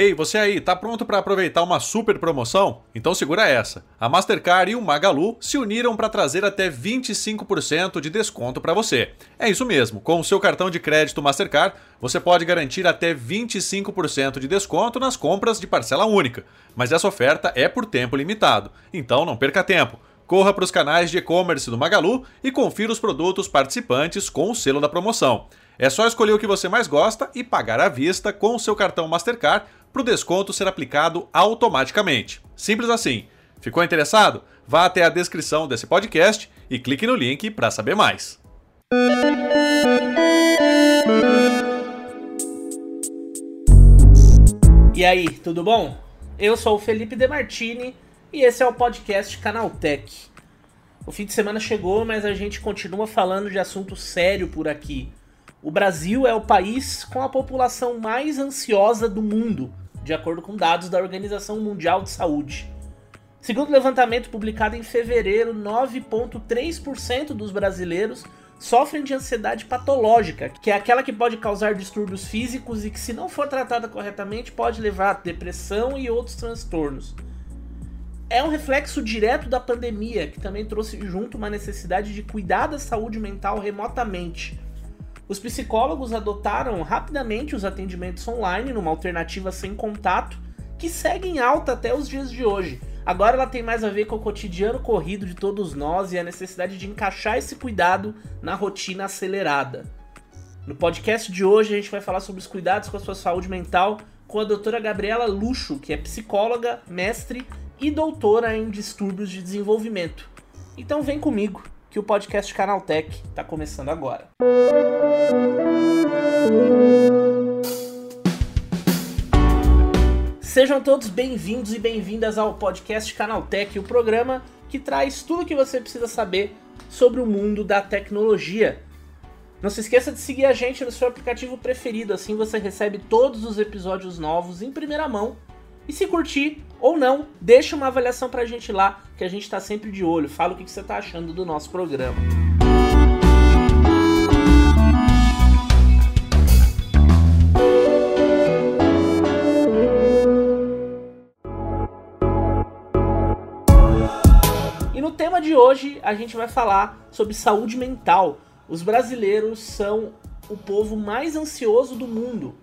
Ei, você aí, tá pronto para aproveitar uma super promoção? Então segura essa. A Mastercard e o Magalu se uniram para trazer até 25% de desconto para você. É isso mesmo, com o seu cartão de crédito Mastercard, você pode garantir até 25% de desconto nas compras de parcela única. Mas essa oferta é por tempo limitado, então não perca tempo. Corra para os canais de e-commerce do Magalu e confira os produtos participantes com o selo da promoção. É só escolher o que você mais gosta e pagar à vista com o seu cartão Mastercard para o desconto ser aplicado automaticamente. Simples assim. Ficou interessado? Vá até a descrição desse podcast e clique no link para saber mais. E aí, tudo bom? Eu sou o Felipe Demartini e esse é o podcast Canaltech. O fim de semana chegou, mas a gente continua falando de assunto sério por aqui. O Brasil é o país com a população mais ansiosa do mundo, de acordo com dados da Organização Mundial de Saúde. Segundo o levantamento publicado em fevereiro, 9,3% dos brasileiros sofrem de ansiedade patológica, que é aquela que pode causar distúrbios físicos e que, se não for tratada corretamente, pode levar a depressão e outros transtornos. É um reflexo direto da pandemia, que também trouxe junto uma necessidade de cuidar da saúde mental remotamente os psicólogos adotaram rapidamente os atendimentos online numa alternativa sem contato que segue em alta até os dias de hoje. Agora ela tem mais a ver com o cotidiano corrido de todos nós e a necessidade de encaixar esse cuidado na rotina acelerada. No podcast de hoje a gente vai falar sobre os cuidados com a sua saúde mental com a doutora Gabriela Luxo, que é psicóloga, mestre e doutora em distúrbios de desenvolvimento. Então vem comigo que o podcast Canaltech está começando agora. Sejam todos bem-vindos e bem-vindas ao podcast Canaltech, o programa que traz tudo o que você precisa saber sobre o mundo da tecnologia. Não se esqueça de seguir a gente no seu aplicativo preferido, assim você recebe todos os episódios novos em primeira mão. E se curtir, ou não, deixa uma avaliação pra gente lá, que a gente tá sempre de olho. Fala o que você tá achando do nosso programa. E no tema de hoje a gente vai falar sobre saúde mental. Os brasileiros são o povo mais ansioso do mundo.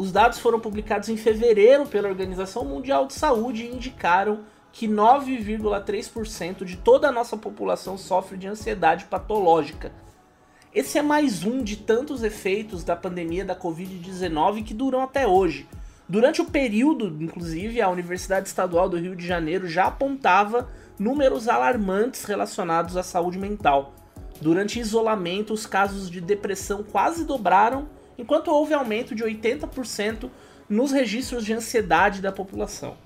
Os dados foram publicados em fevereiro pela Organização Mundial de Saúde e indicaram que 9,3% de toda a nossa população sofre de ansiedade patológica. Esse é mais um de tantos efeitos da pandemia da Covid-19 que duram até hoje. Durante o período, inclusive, a Universidade Estadual do Rio de Janeiro já apontava números alarmantes relacionados à saúde mental. Durante isolamento, os casos de depressão quase dobraram enquanto houve aumento de 80% nos registros de ansiedade da população.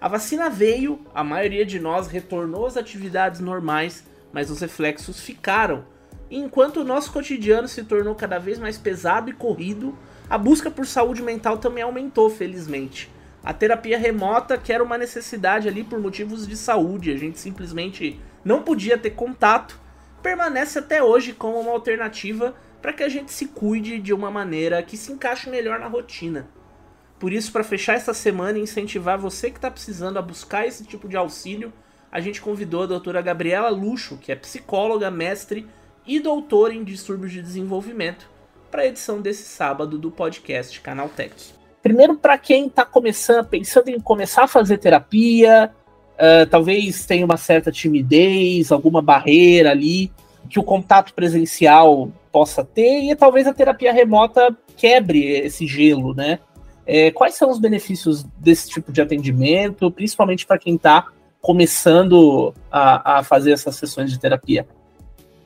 A vacina veio, a maioria de nós retornou às atividades normais, mas os reflexos ficaram. E enquanto o nosso cotidiano se tornou cada vez mais pesado e corrido, a busca por saúde mental também aumentou, felizmente. A terapia remota, que era uma necessidade ali por motivos de saúde, a gente simplesmente não podia ter contato, permanece até hoje como uma alternativa para que a gente se cuide de uma maneira que se encaixe melhor na rotina. Por isso, para fechar essa semana e incentivar você que está precisando a buscar esse tipo de auxílio, a gente convidou a doutora Gabriela Luxo, que é psicóloga, mestre e doutora em distúrbios de desenvolvimento, para a edição desse sábado do podcast Canaltech. Primeiro, para quem está começando, pensando em começar a fazer terapia, uh, talvez tenha uma certa timidez, alguma barreira ali, que o contato presencial possa ter e talvez a terapia remota quebre esse gelo, né? É, quais são os benefícios desse tipo de atendimento, principalmente para quem está começando a, a fazer essas sessões de terapia?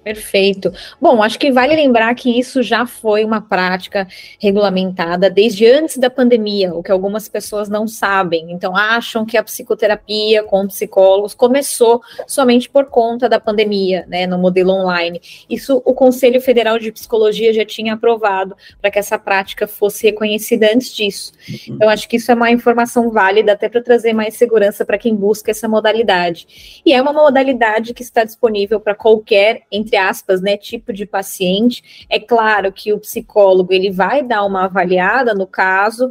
Perfeito. Bom, acho que vale lembrar que isso já foi uma prática regulamentada desde antes da pandemia, o que algumas pessoas não sabem. Então, acham que a psicoterapia com psicólogos começou somente por conta da pandemia, né, no modelo online. Isso o Conselho Federal de Psicologia já tinha aprovado para que essa prática fosse reconhecida antes disso. Uhum. Então, acho que isso é uma informação válida até para trazer mais segurança para quem busca essa modalidade. E é uma modalidade que está disponível para qualquer entre entre aspas, né, tipo de paciente. É claro que o psicólogo ele vai dar uma avaliada no caso,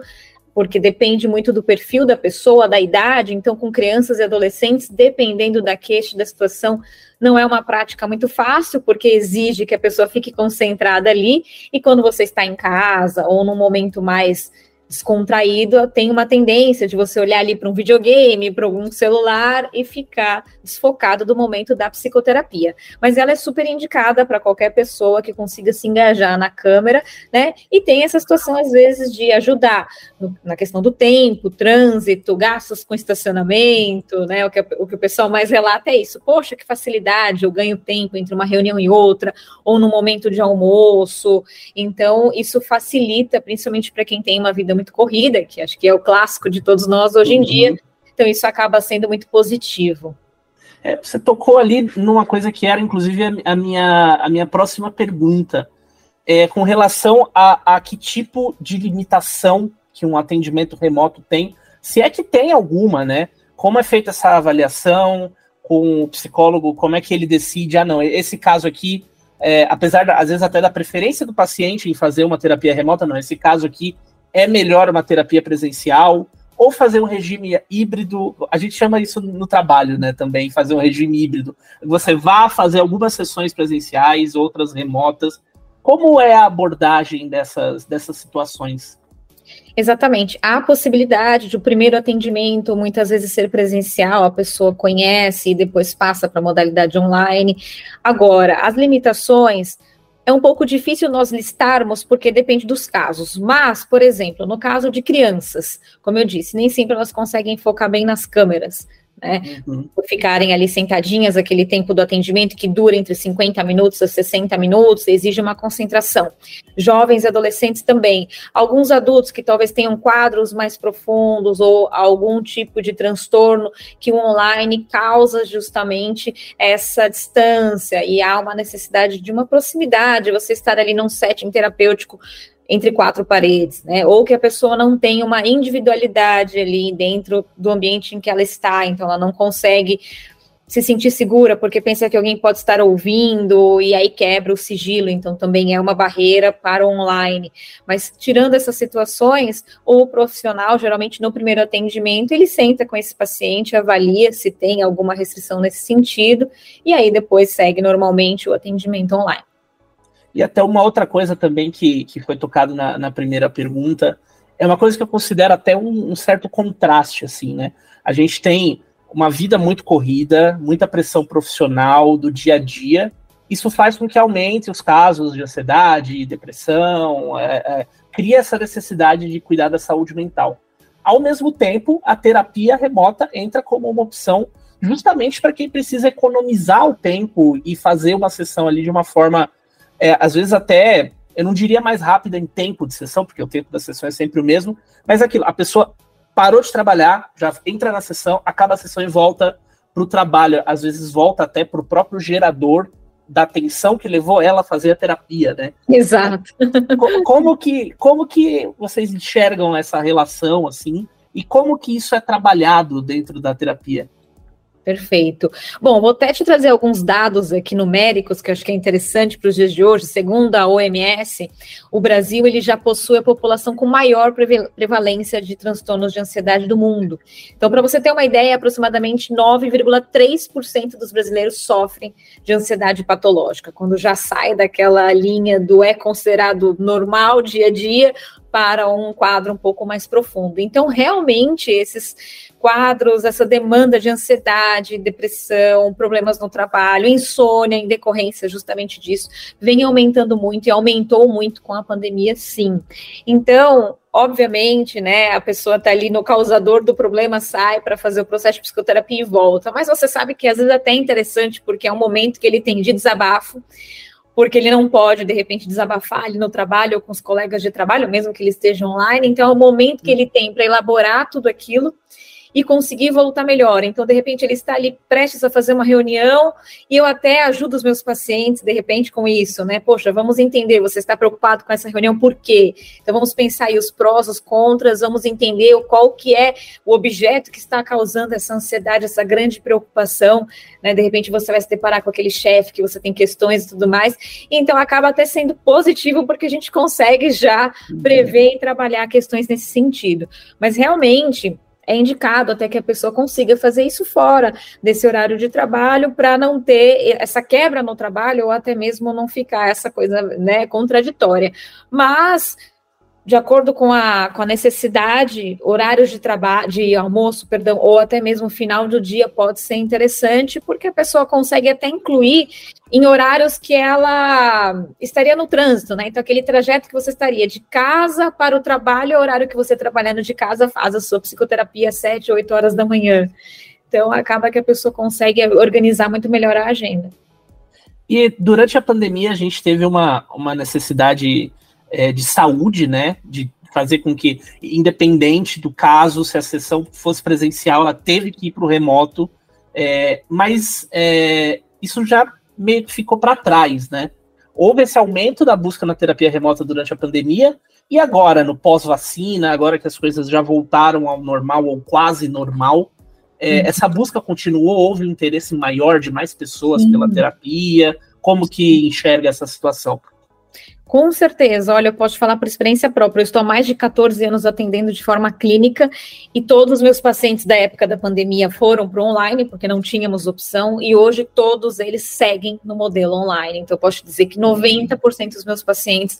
porque depende muito do perfil da pessoa, da idade. Então, com crianças e adolescentes, dependendo da queixa, da situação, não é uma prática muito fácil, porque exige que a pessoa fique concentrada ali. E quando você está em casa ou num momento mais descontraído, tem uma tendência de você olhar ali para um videogame, para algum celular e ficar desfocado do momento da psicoterapia. Mas ela é super indicada para qualquer pessoa que consiga se engajar na câmera, né? E tem essa situação, às vezes, de ajudar no, na questão do tempo, trânsito, gastos com estacionamento, né? O que, o que o pessoal mais relata é isso. Poxa, que facilidade, eu ganho tempo entre uma reunião e outra, ou no momento de almoço. Então, isso facilita, principalmente para quem tem uma vida muito corrida, que acho que é o clássico de todos nós hoje em uhum. dia. Então, isso acaba sendo muito positivo. É, você tocou ali numa coisa que era, inclusive, a, minha, a minha próxima pergunta, é, com relação a, a que tipo de limitação que um atendimento remoto tem, se é que tem alguma, né? Como é feita essa avaliação com o psicólogo, como é que ele decide, ah, não, esse caso aqui, é, apesar, às vezes, até da preferência do paciente em fazer uma terapia remota, não, esse caso aqui é melhor uma terapia presencial ou fazer um regime híbrido. A gente chama isso no trabalho, né? Também fazer um regime híbrido. Você vá fazer algumas sessões presenciais, outras remotas. Como é a abordagem dessas, dessas situações? Exatamente. Há a possibilidade de o primeiro atendimento muitas vezes ser presencial, a pessoa conhece e depois passa para a modalidade online. Agora, as limitações é um pouco difícil nós listarmos, porque depende dos casos. Mas, por exemplo, no caso de crianças, como eu disse, nem sempre elas conseguem focar bem nas câmeras né? Uhum. Por ficarem ali sentadinhas, aquele tempo do atendimento que dura entre 50 minutos a 60 minutos, exige uma concentração. Jovens e adolescentes também. Alguns adultos que talvez tenham quadros mais profundos ou algum tipo de transtorno que o online causa justamente essa distância e há uma necessidade de uma proximidade, você estar ali num setting terapêutico entre quatro paredes, né? Ou que a pessoa não tem uma individualidade ali dentro do ambiente em que ela está, então ela não consegue se sentir segura porque pensa que alguém pode estar ouvindo e aí quebra o sigilo, então também é uma barreira para o online. Mas tirando essas situações, o profissional, geralmente no primeiro atendimento, ele senta com esse paciente, avalia se tem alguma restrição nesse sentido e aí depois segue normalmente o atendimento online. E até uma outra coisa também que, que foi tocado na, na primeira pergunta, é uma coisa que eu considero até um, um, certo contraste, assim, né? A gente tem uma vida muito corrida, muita pressão profissional do dia a dia. Isso faz com que aumente os casos de ansiedade, depressão, é, é, cria essa necessidade de cuidar da saúde mental. Ao mesmo tempo, a terapia remota entra como uma opção justamente para quem precisa economizar o tempo e fazer uma sessão ali de uma forma é, às vezes até, eu não diria mais rápida em tempo de sessão, porque o tempo da sessão é sempre o mesmo, mas aquilo, a pessoa parou de trabalhar, já entra na sessão, acaba a sessão e volta para o trabalho, às vezes volta até para o próprio gerador da atenção que levou ela a fazer a terapia, né? Exato. Como, como, que, como que vocês enxergam essa relação, assim, e como que isso é trabalhado dentro da terapia? Perfeito. Bom, vou até te trazer alguns dados aqui numéricos que eu acho que é interessante para os dias de hoje. Segundo a OMS, o Brasil ele já possui a população com maior prevalência de transtornos de ansiedade do mundo. Então, para você ter uma ideia, aproximadamente 9,3% dos brasileiros sofrem de ansiedade patológica. Quando já sai daquela linha do é considerado normal dia a dia para um quadro um pouco mais profundo. Então, realmente, esses quadros, essa demanda de ansiedade, depressão, problemas no trabalho, insônia em decorrência justamente disso, vem aumentando muito e aumentou muito com a pandemia, sim. Então, obviamente, né, a pessoa está ali no causador do problema, sai para fazer o processo de psicoterapia e volta, mas você sabe que às vezes é até interessante, porque é um momento que ele tem de desabafo, porque ele não pode, de repente, desabafar ali no trabalho ou com os colegas de trabalho, mesmo que ele esteja online. Então, é o momento que ele tem para elaborar tudo aquilo e conseguir voltar melhor. Então, de repente, ele está ali prestes a fazer uma reunião e eu até ajudo os meus pacientes, de repente, com isso, né? Poxa, vamos entender, você está preocupado com essa reunião, por quê? Então, vamos pensar aí os prós, os contras, vamos entender qual que é o objeto que está causando essa ansiedade, essa grande preocupação, né? De repente, você vai se deparar com aquele chefe que você tem questões e tudo mais. Então, acaba até sendo positivo, porque a gente consegue já prever e trabalhar questões nesse sentido. Mas, realmente é indicado até que a pessoa consiga fazer isso fora desse horário de trabalho para não ter essa quebra no trabalho ou até mesmo não ficar essa coisa né, contraditória. Mas de acordo com a, com a necessidade, horários de trabalho, de almoço, perdão, ou até mesmo final do dia pode ser interessante, porque a pessoa consegue até incluir em horários que ela estaria no trânsito, né? Então, aquele trajeto que você estaria de casa para o trabalho, é o horário que você trabalhando de casa faz a sua psicoterapia às 7, 8 horas da manhã. Então, acaba que a pessoa consegue organizar muito melhor a agenda. E durante a pandemia, a gente teve uma, uma necessidade é, de saúde, né? De fazer com que, independente do caso, se a sessão fosse presencial, ela teve que ir para o remoto, é, mas é, isso já meio que ficou para trás, né? Houve esse aumento da busca na terapia remota durante a pandemia, e agora, no pós-vacina, agora que as coisas já voltaram ao normal ou quase normal, é, uhum. essa busca continuou, houve um interesse maior de mais pessoas uhum. pela terapia, como que enxerga essa situação? Com certeza, olha, eu posso falar por experiência própria. Eu estou há mais de 14 anos atendendo de forma clínica e todos os meus pacientes da época da pandemia foram para o online, porque não tínhamos opção, e hoje todos eles seguem no modelo online. Então, eu posso dizer que 90% dos meus pacientes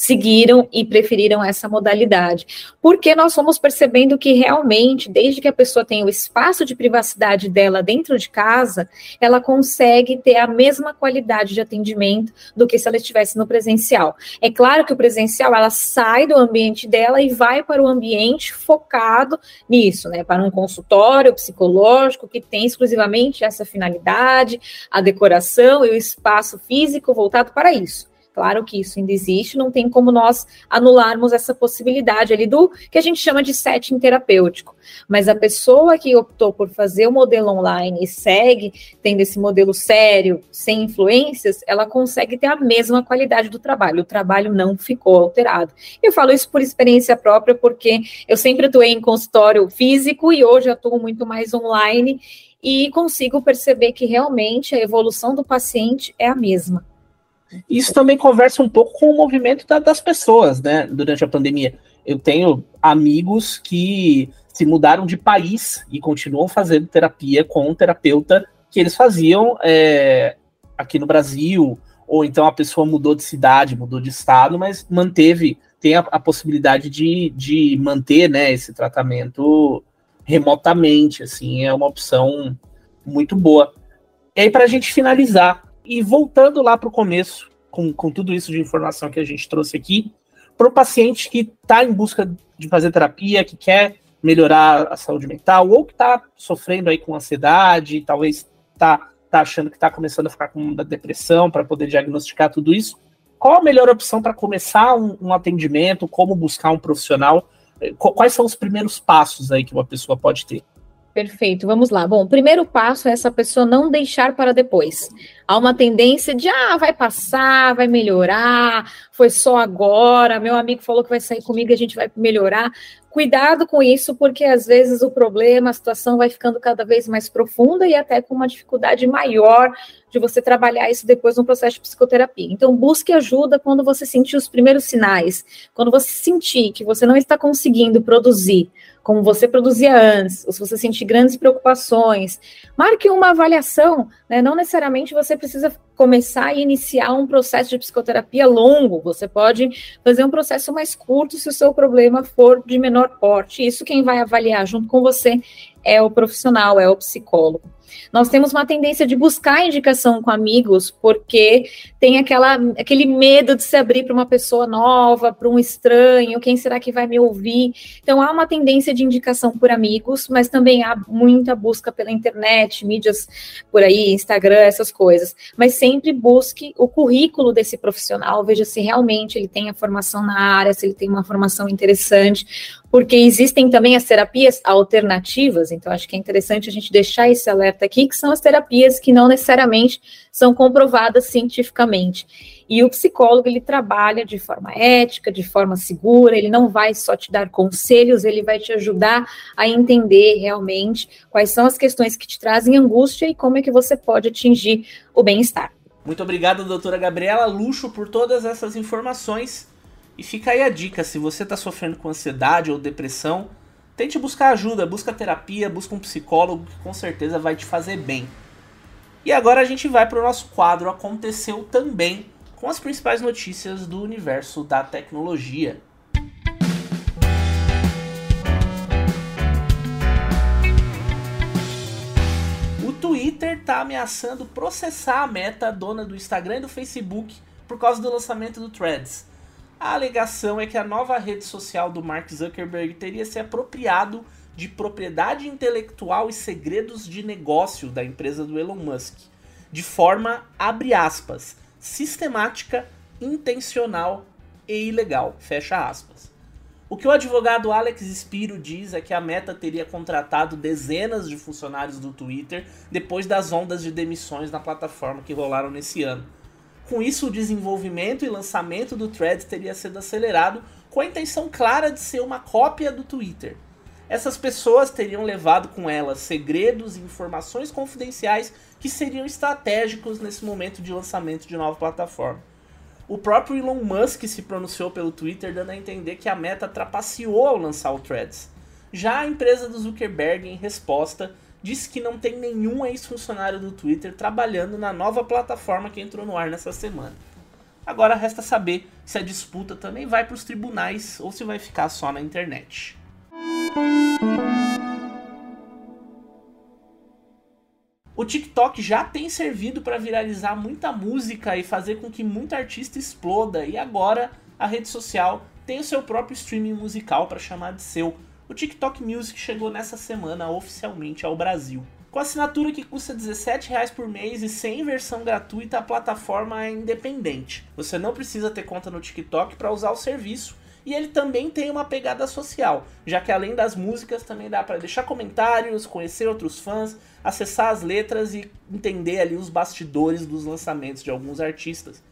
seguiram e preferiram essa modalidade. Porque nós fomos percebendo que realmente, desde que a pessoa tem o espaço de privacidade dela dentro de casa, ela consegue ter a mesma qualidade de atendimento do que se ela estivesse no presencial. É claro que o presencial ela sai do ambiente dela e vai para o ambiente focado nisso, né? Para um consultório psicológico que tem exclusivamente essa finalidade, a decoração e o espaço físico voltado para isso. Claro que isso ainda existe, não tem como nós anularmos essa possibilidade ali do que a gente chama de setting terapêutico. Mas a pessoa que optou por fazer o modelo online e segue tendo esse modelo sério, sem influências, ela consegue ter a mesma qualidade do trabalho. O trabalho não ficou alterado. Eu falo isso por experiência própria, porque eu sempre atuei em consultório físico e hoje atuo muito mais online e consigo perceber que realmente a evolução do paciente é a mesma. Isso também conversa um pouco com o movimento da, das pessoas, né, durante a pandemia. Eu tenho amigos que se mudaram de país e continuam fazendo terapia com um terapeuta que eles faziam é, aqui no Brasil, ou então a pessoa mudou de cidade, mudou de estado, mas manteve, tem a, a possibilidade de, de manter né, esse tratamento remotamente, assim, é uma opção muito boa. E aí, para a gente finalizar, e voltando lá para o começo, com, com tudo isso de informação que a gente trouxe aqui, para o paciente que está em busca de fazer terapia, que quer melhorar a saúde mental, ou que está sofrendo aí com ansiedade, talvez está tá achando que está começando a ficar com depressão para poder diagnosticar tudo isso, qual a melhor opção para começar um, um, atendimento, como buscar um profissional? Quais são os primeiros passos aí que uma pessoa pode ter? Perfeito, vamos lá. Bom, o primeiro passo é essa pessoa não deixar para depois. Há uma tendência de, ah, vai passar, vai melhorar, foi só agora, meu amigo falou que vai sair comigo, a gente vai melhorar. Cuidado com isso, porque às vezes o problema, a situação vai ficando cada vez mais profunda e até com uma dificuldade maior de você trabalhar isso depois no processo de psicoterapia. Então, busque ajuda quando você sentir os primeiros sinais, quando você sentir que você não está conseguindo produzir como você produzia antes, ou se você sentir grandes preocupações, marque uma avaliação, né? Não necessariamente você precisa começar e iniciar um processo de psicoterapia longo, você pode fazer um processo mais curto se o seu problema for de menor porte. Isso quem vai avaliar junto com você é o profissional, é o psicólogo. Nós temos uma tendência de buscar indicação com amigos, porque tem aquela, aquele medo de se abrir para uma pessoa nova, para um estranho, quem será que vai me ouvir? Então há uma tendência de indicação por amigos, mas também há muita busca pela internet, mídias por aí, Instagram, essas coisas. Mas sempre sempre busque o currículo desse profissional, veja se realmente ele tem a formação na área, se ele tem uma formação interessante, porque existem também as terapias alternativas, então acho que é interessante a gente deixar esse alerta aqui, que são as terapias que não necessariamente são comprovadas cientificamente. E o psicólogo, ele trabalha de forma ética, de forma segura, ele não vai só te dar conselhos, ele vai te ajudar a entender realmente quais são as questões que te trazem angústia e como é que você pode atingir o bem-estar. Muito obrigado, doutora Gabriela Luxo, por todas essas informações. E fica aí a dica, se você está sofrendo com ansiedade ou depressão, tente buscar ajuda, busca terapia, busca um psicólogo que com certeza vai te fazer bem. E agora a gente vai para o nosso quadro Aconteceu Também, com as principais notícias do universo da tecnologia. Twitter está ameaçando processar a meta, dona do Instagram e do Facebook, por causa do lançamento do Threads. A alegação é que a nova rede social do Mark Zuckerberg teria se apropriado de propriedade intelectual e segredos de negócio da empresa do Elon Musk, de forma, abre aspas, sistemática, intencional e ilegal, fecha aspas. O que o advogado Alex Spiro diz é que a Meta teria contratado dezenas de funcionários do Twitter depois das ondas de demissões na plataforma que rolaram nesse ano com isso, o desenvolvimento e lançamento do Threads teria sido acelerado com a intenção clara de ser uma cópia do Twitter. Essas pessoas teriam levado com elas segredos e informações confidenciais que seriam estratégicos nesse momento de lançamento de nova plataforma. O próprio Elon Musk se pronunciou pelo Twitter dando a entender que a meta trapaceou ao lançar o Threads. Já a empresa do Zuckerberg, em resposta, disse que não tem nenhum ex-funcionário do Twitter trabalhando na nova plataforma que entrou no ar nessa semana. Agora resta saber se a disputa também vai para os tribunais ou se vai ficar só na internet. TikTok já tem servido para viralizar muita música e fazer com que muita artista exploda, e agora a rede social tem o seu próprio streaming musical para chamar de seu o TikTok Music chegou nessa semana oficialmente ao Brasil. Com assinatura que custa R$17,00 por mês e sem versão gratuita, a plataforma é independente. Você não precisa ter conta no TikTok para usar o serviço. E ele também tem uma pegada social, já que além das músicas também dá para deixar comentários, conhecer outros fãs, acessar as letras e entender ali os bastidores dos lançamentos de alguns artistas.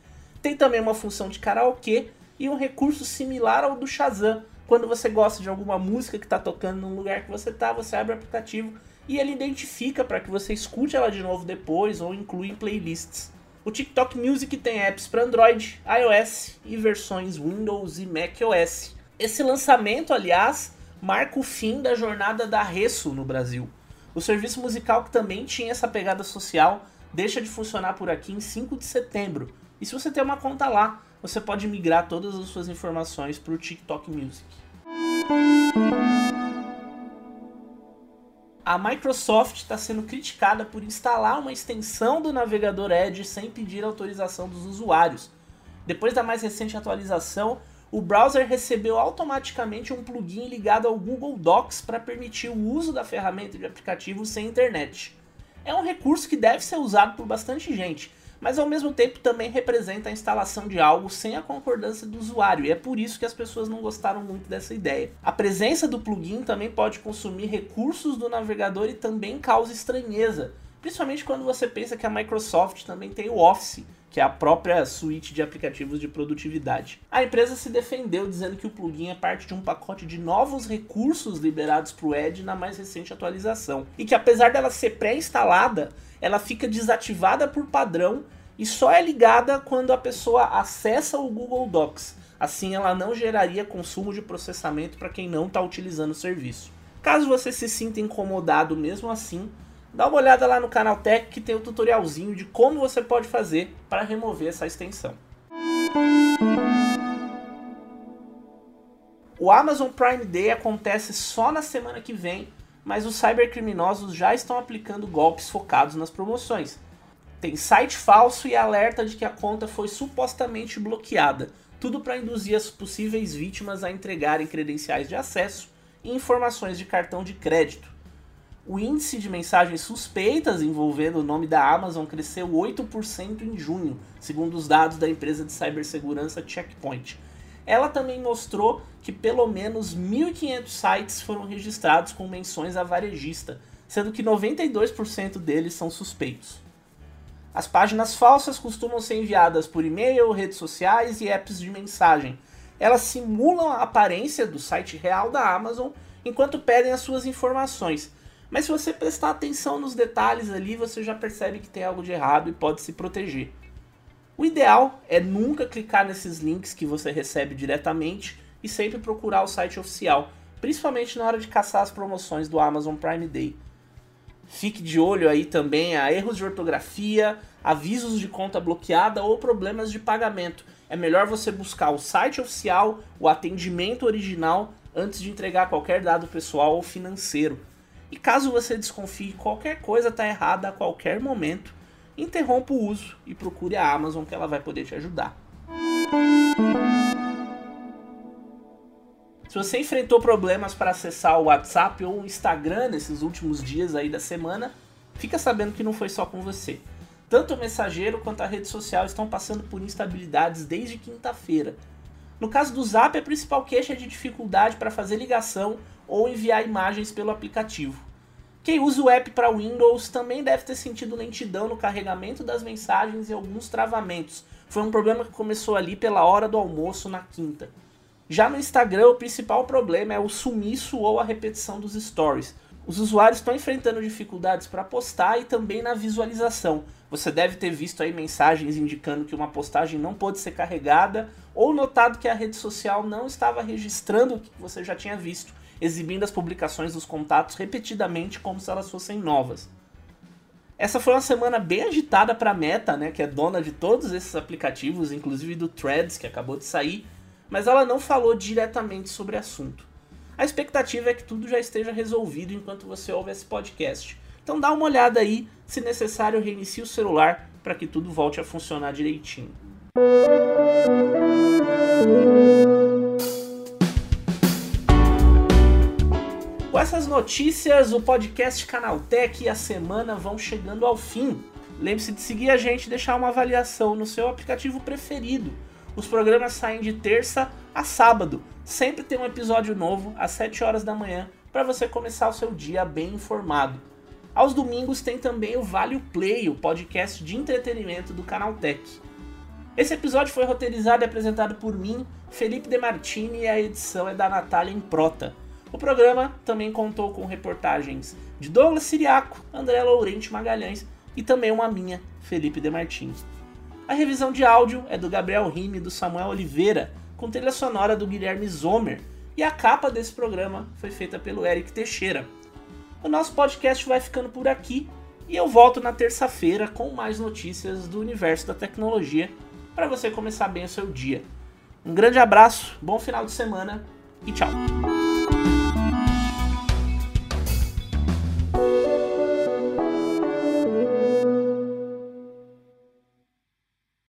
Tem também uma função de karaokê e um recurso similar ao do Shazam, quando você gosta de alguma música que está tocando no lugar que você está, você abre o aplicativo e ele identifica para que você escute ela de novo depois ou inclui em playlists. O TikTok Music tem apps para Android, iOS e versões Windows e macOS. Esse lançamento, aliás, marca o fim da jornada da Resso no Brasil. O serviço musical que também tinha essa pegada social deixa de funcionar por aqui em 5 de setembro. E se você tem uma conta lá, você pode migrar todas as suas informações para o TikTok Music. A Microsoft está sendo criticada por instalar uma extensão do navegador Edge sem pedir autorização dos usuários. Depois da mais recente atualização, o browser recebeu automaticamente um plugin ligado ao Google Docs para permitir o uso da ferramenta de aplicativo sem internet. É um recurso que deve ser usado por bastante gente, mas ao mesmo tempo também representa a instalação de algo sem a concordância do usuário, e é por isso que as pessoas não gostaram muito dessa ideia. A presença do plugin também pode consumir recursos do navegador e também causa estranheza, principalmente quando você pensa que a Microsoft também tem o Office, que é a própria suíte de aplicativos de produtividade. A empresa se defendeu dizendo que o plugin é parte de um pacote de novos recursos liberados para o Edge na mais recente atualização, e que apesar dela ser pré-instalada, ela fica desativada por padrão e só é ligada quando a pessoa acessa o Google Docs. Assim, ela não geraria consumo de processamento para quem não está utilizando o serviço. Caso você se sinta incomodado mesmo assim, dá uma olhada lá no canal Tech que tem o um tutorialzinho de como você pode fazer para remover essa extensão. O Amazon Prime Day acontece só na semana que vem mas os cybercriminosos já estão aplicando golpes focados nas promoções. Tem site falso e alerta de que a conta foi supostamente bloqueada, tudo para induzir as possíveis vítimas a entregarem credenciais de acesso e informações de cartão de crédito. O índice de mensagens suspeitas envolvendo o nome da Amazon cresceu 8% em junho, segundo os dados da empresa de cibersegurança Checkpoint. Ela também mostrou que pelo menos 1.500 sites foram registrados com menções a varejista, sendo que 92% deles são suspeitos. As páginas falsas costumam ser enviadas por e-mail, redes sociais e apps de mensagem. Elas simulam a aparência do site real da Amazon enquanto pedem as suas informações mas se você prestar atenção nos detalhes ali, você já percebe que tem algo de errado e pode se proteger. O ideal é nunca clicar nesses links que você recebe diretamente e sempre procurar o site oficial, principalmente na hora de caçar as promoções do Amazon Prime Day. Fique de olho aí também a erros de ortografia, avisos de conta bloqueada ou problemas de pagamento. É melhor você buscar o site oficial, o atendimento original, antes de entregar qualquer dado pessoal ou financeiro. E caso você desconfie que qualquer coisa está errada a qualquer momento, interrompa o uso e procure a Amazon que ela vai poder te ajudar. Se você enfrentou problemas para acessar o WhatsApp ou o Instagram nesses últimos dias aí da semana, fica sabendo que não foi só com você. Tanto o mensageiro quanto a rede social estão passando por instabilidades desde quinta-feira. No caso do Zap, a principal queixa é de dificuldade para fazer ligação ou enviar imagens pelo aplicativo. Quem usa o app para Windows também deve ter sentido lentidão no carregamento das mensagens e alguns travamentos. Foi um problema que começou ali pela hora do almoço na quinta. Já no Instagram, o principal problema é o sumiço ou a repetição dos stories. Os usuários estão enfrentando dificuldades para postar e também na visualização. Você deve ter visto aí mensagens indicando que uma postagem não pôde ser carregada ou notado que a rede social não estava registrando o que você já tinha visto exibindo as publicações dos contatos repetidamente como se elas fossem novas. Essa foi uma semana bem agitada para a Meta, né, que é dona de todos esses aplicativos, inclusive do Threads, que acabou de sair, mas ela não falou diretamente sobre o assunto. A expectativa é que tudo já esteja resolvido enquanto você ouve esse podcast. Então dá uma olhada aí, se necessário reinicie o celular para que tudo volte a funcionar direitinho. Essas notícias, o podcast Canaltech e a semana vão chegando ao fim. Lembre-se de seguir a gente e deixar uma avaliação no seu aplicativo preferido. Os programas saem de terça a sábado. Sempre tem um episódio novo às 7 horas da manhã para você começar o seu dia bem informado. Aos domingos tem também o Vale Play, o podcast de entretenimento do Canaltech. Esse episódio foi roteirizado e apresentado por mim, Felipe Demartini, e a edição é da Natália Improta. O programa também contou com reportagens de Douglas Siriaco, André Laurente Magalhães e também uma minha, Felipe De Martins. A revisão de áudio é do Gabriel Rime e do Samuel Oliveira, com trilha sonora do Guilherme Zomer, e a capa desse programa foi feita pelo Eric Teixeira. O nosso podcast vai ficando por aqui e eu volto na terça-feira com mais notícias do universo da tecnologia para você começar bem o seu dia. Um grande abraço, bom final de semana e tchau!